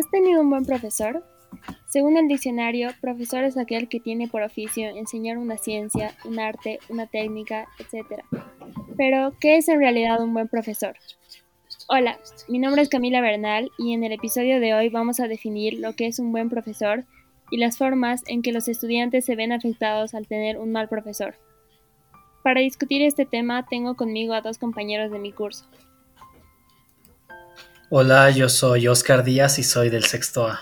¿Has tenido un buen profesor? Según el diccionario, profesor es aquel que tiene por oficio enseñar una ciencia, un arte, una técnica, etc. Pero, ¿qué es en realidad un buen profesor? Hola, mi nombre es Camila Bernal y en el episodio de hoy vamos a definir lo que es un buen profesor y las formas en que los estudiantes se ven afectados al tener un mal profesor. Para discutir este tema tengo conmigo a dos compañeros de mi curso. Hola, yo soy Oscar Díaz y soy del sexto A.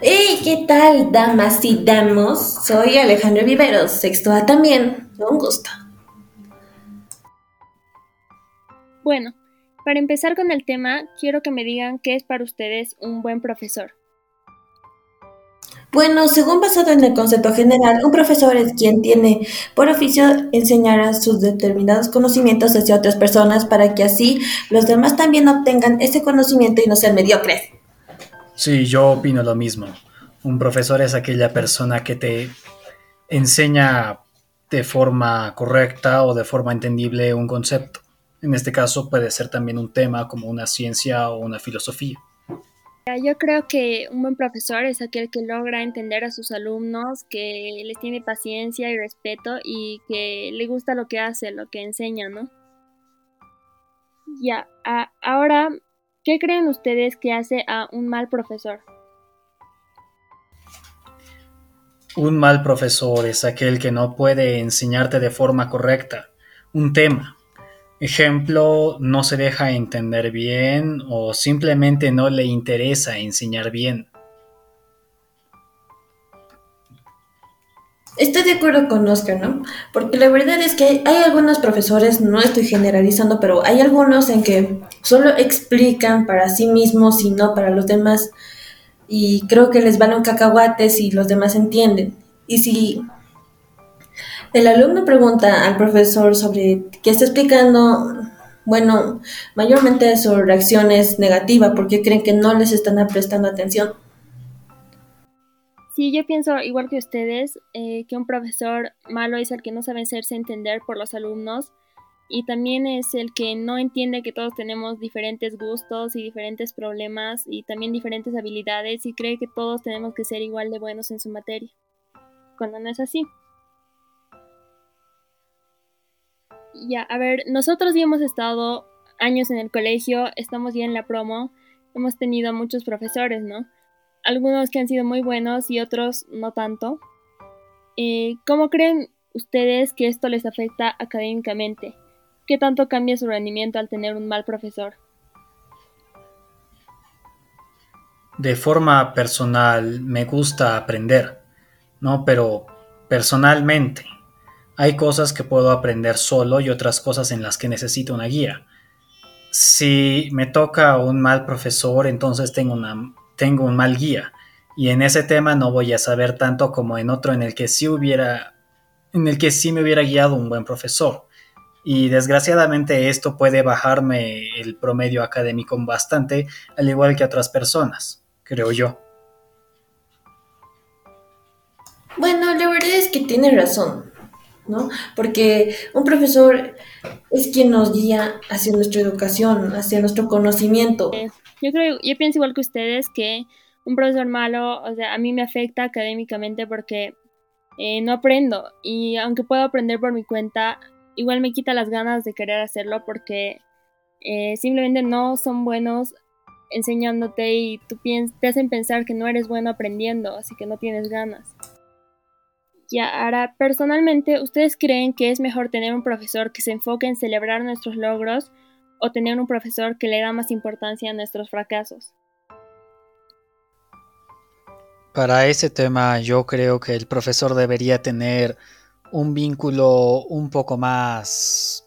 Hey, ¿qué tal, damas y damos? Soy Alejandro Viveros, sexto A también. Un gusto. Bueno, para empezar con el tema, quiero que me digan qué es para ustedes un buen profesor. Bueno, según basado en el concepto general, un profesor es quien tiene por oficio enseñar sus determinados conocimientos hacia otras personas para que así los demás también obtengan ese conocimiento y no sean mediocres. Sí, yo opino lo mismo. Un profesor es aquella persona que te enseña de forma correcta o de forma entendible un concepto. En este caso puede ser también un tema como una ciencia o una filosofía. Yo creo que un buen profesor es aquel que logra entender a sus alumnos, que les tiene paciencia y respeto y que le gusta lo que hace, lo que enseña, ¿no? Ya, ahora, ¿qué creen ustedes que hace a un mal profesor? Un mal profesor es aquel que no puede enseñarte de forma correcta un tema Ejemplo, no se deja entender bien o simplemente no le interesa enseñar bien. Estoy de acuerdo con Oscar, ¿no? Porque la verdad es que hay algunos profesores, no estoy generalizando, pero hay algunos en que solo explican para sí mismos y no para los demás. Y creo que les van un cacahuate si los demás entienden. Y si el alumno pregunta al profesor sobre qué está explicando. Bueno, mayormente su reacción es negativa porque creen que no les están prestando atención. Sí, yo pienso igual que ustedes, eh, que un profesor malo es el que no sabe hacerse entender por los alumnos y también es el que no entiende que todos tenemos diferentes gustos y diferentes problemas y también diferentes habilidades y cree que todos tenemos que ser igual de buenos en su materia, cuando no es así. Ya, a ver, nosotros ya hemos estado años en el colegio, estamos ya en la promo, hemos tenido muchos profesores, ¿no? Algunos que han sido muy buenos y otros no tanto. Eh, ¿Cómo creen ustedes que esto les afecta académicamente? ¿Qué tanto cambia su rendimiento al tener un mal profesor? De forma personal me gusta aprender, ¿no? Pero personalmente hay cosas que puedo aprender solo y otras cosas en las que necesito una guía. Si me toca un mal profesor, entonces tengo, un mal guía. Y en ese tema no voy a saber tanto como en otro en el que sí hubiera, en el que sí me hubiera guiado un buen profesor. Y desgraciadamente esto puede bajarme el promedio académico bastante, al igual que otras personas, creo yo. Bueno, la verdad es que tiene razón. ¿No? Porque un profesor es quien nos guía hacia nuestra educación, hacia nuestro conocimiento. Yo creo, yo pienso igual que ustedes que un profesor malo, o sea, a mí me afecta académicamente porque eh, no aprendo y aunque puedo aprender por mi cuenta, igual me quita las ganas de querer hacerlo porque eh, simplemente no son buenos enseñándote y tú te hacen pensar que no eres bueno aprendiendo, así que no tienes ganas. Ahora, personalmente, ¿ustedes creen que es mejor tener un profesor que se enfoque en celebrar nuestros logros o tener un profesor que le da más importancia a nuestros fracasos? Para ese tema yo creo que el profesor debería tener un vínculo un poco más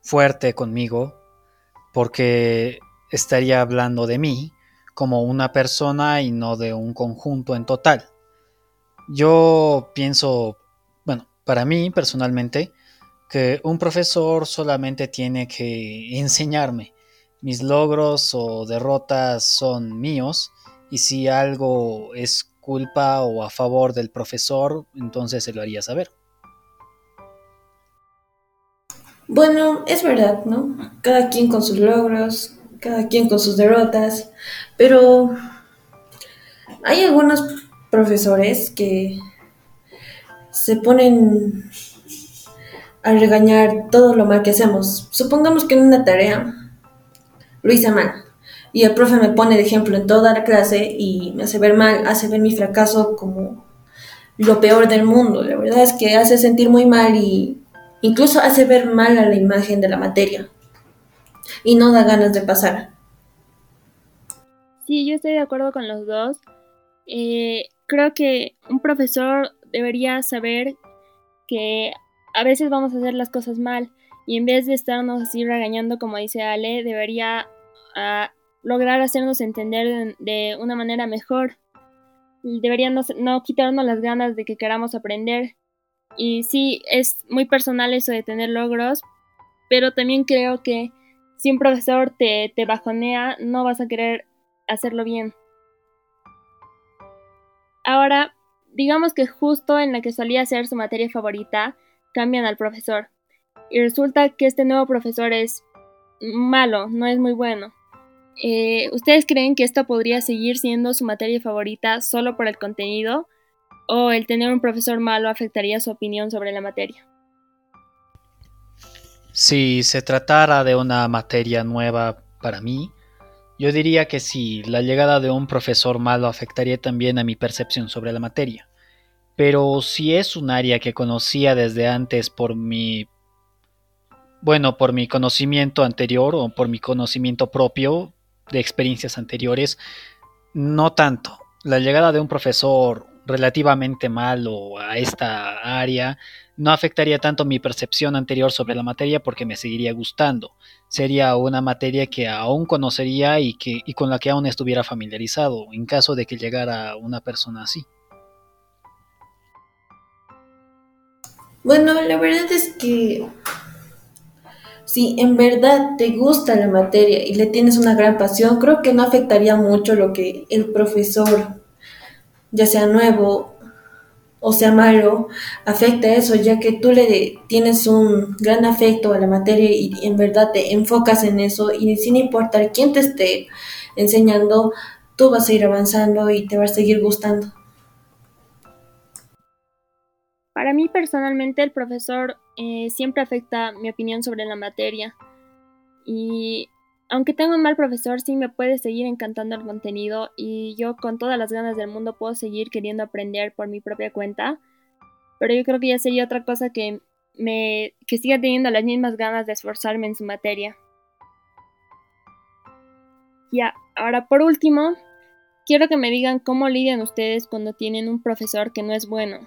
fuerte conmigo porque estaría hablando de mí como una persona y no de un conjunto en total. Yo pienso, bueno, para mí personalmente, que un profesor solamente tiene que enseñarme. Mis logros o derrotas son míos y si algo es culpa o a favor del profesor, entonces se lo haría saber. Bueno, es verdad, ¿no? Cada quien con sus logros, cada quien con sus derrotas, pero hay algunos profesores que se ponen a regañar todo lo mal que hacemos. Supongamos que en una tarea lo hice mal y el profe me pone de ejemplo en toda la clase y me hace ver mal, hace ver mi fracaso como lo peor del mundo. La verdad es que hace sentir muy mal y incluso hace ver mal a la imagen de la materia y no da ganas de pasar. Sí, yo estoy de acuerdo con los dos. Eh, creo que un profesor debería saber que a veces vamos a hacer las cosas mal y en vez de estarnos así regañando como dice Ale, debería ah, lograr hacernos entender de, una manera mejor. Debería no, no, quitarnos las ganas de que queramos aprender. Y sí, es muy personal eso de tener logros, pero también creo que si un profesor te, te bajonea, no vas a querer hacerlo bien. Ahora, digamos que justo en la que solía ser su materia favorita, cambian al profesor. Y resulta que este nuevo profesor es malo, no es muy bueno. Eh, ¿Ustedes creen que esto podría seguir siendo su materia favorita solo por el contenido? ¿O el tener un profesor malo afectaría su opinión sobre la materia? Si se tratara de una materia nueva para mí, yo diría que sí, la llegada de un profesor malo afectaría también a mi percepción sobre la materia. Pero si es un área que conocía desde antes por mi bueno, por mi conocimiento anterior o por mi conocimiento propio de experiencias anteriores, no tanto. La llegada de un profesor relativamente malo a esta área no afectaría tanto mi percepción anterior sobre la materia porque me seguiría gustando. Sería una materia que aún conocería y, que, y con la que aún estuviera familiarizado en caso de que llegara una persona así. Bueno, la verdad es que si en verdad te gusta la materia y le tienes una gran pasión, creo que no afectaría mucho lo que el profesor, ya sea nuevo o sea malo, afecta eso, ya que tú le tienes un gran afecto a la materia y en verdad te enfocas en eso y sin importar quién te esté enseñando, tú vas a ir avanzando y te va a seguir gustando. Para mí personalmente el profesor eh, siempre afecta mi opinión sobre la materia. Y aunque tengo un mal profesor, sí me puede seguir encantando el contenido y yo con todas las ganas del mundo puedo seguir queriendo aprender por mi propia cuenta. Pero yo creo que ya sería otra cosa que me que siga teniendo las mismas ganas de esforzarme en su materia. Ya, ahora por último, quiero que me digan cómo lidian ustedes cuando tienen un profesor que no es bueno.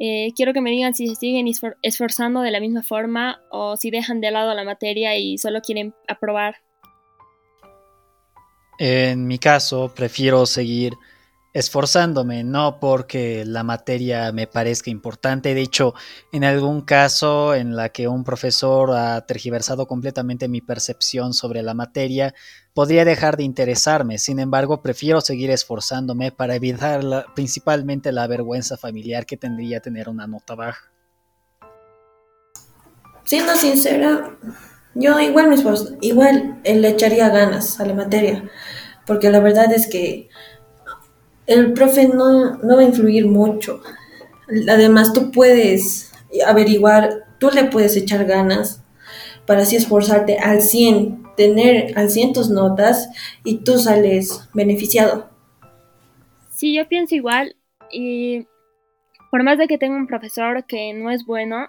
Eh, quiero que me digan si se siguen esforzando de la misma forma o si dejan de lado la materia y solo quieren aprobar. En mi caso, prefiero seguir esforzándome, no porque la materia me parezca importante. De hecho, en algún caso en la que un profesor ha tergiversado completamente mi percepción sobre la materia, podría dejar de interesarme. Sin embargo, prefiero seguir esforzándome para evitar principalmente la vergüenza familiar que tendría tener una nota baja. Siendo sincera, yo igual me igual le echaría ganas a la materia, porque la verdad es que el profe no, no va a influir mucho. Además, tú puedes averiguar, tú le puedes echar ganas para así esforzarte al 100, tener al 100 tus notas y tú sales beneficiado. Sí, yo pienso igual y por más de que tenga un profesor que no es bueno,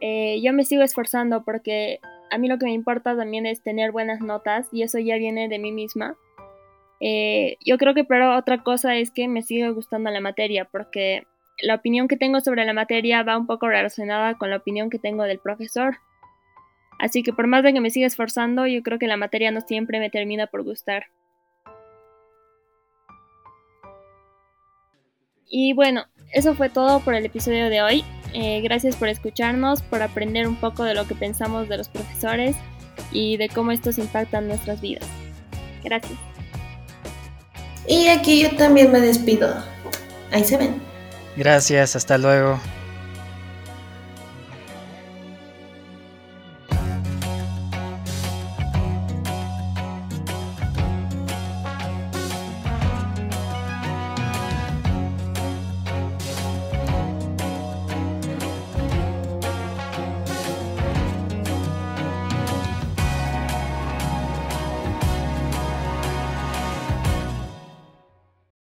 eh, yo me sigo esforzando porque a mí lo que me importa también es tener buenas notas y eso ya viene de mí misma. Eh, yo creo que pero otra cosa es que me sigue gustando la materia porque la opinión que tengo sobre la materia va un poco relacionada con la opinión que tengo del profesor. Así que por más de que me siga esforzando, yo creo que la materia no siempre me termina por gustar. Y bueno, eso fue todo por el episodio de hoy. Eh, gracias por escucharnos, por aprender un poco de lo que pensamos de los profesores y de cómo estos impactan nuestras vidas. Gracias. Y aquí yo también me despido. Ahí se ven. Gracias, hasta luego.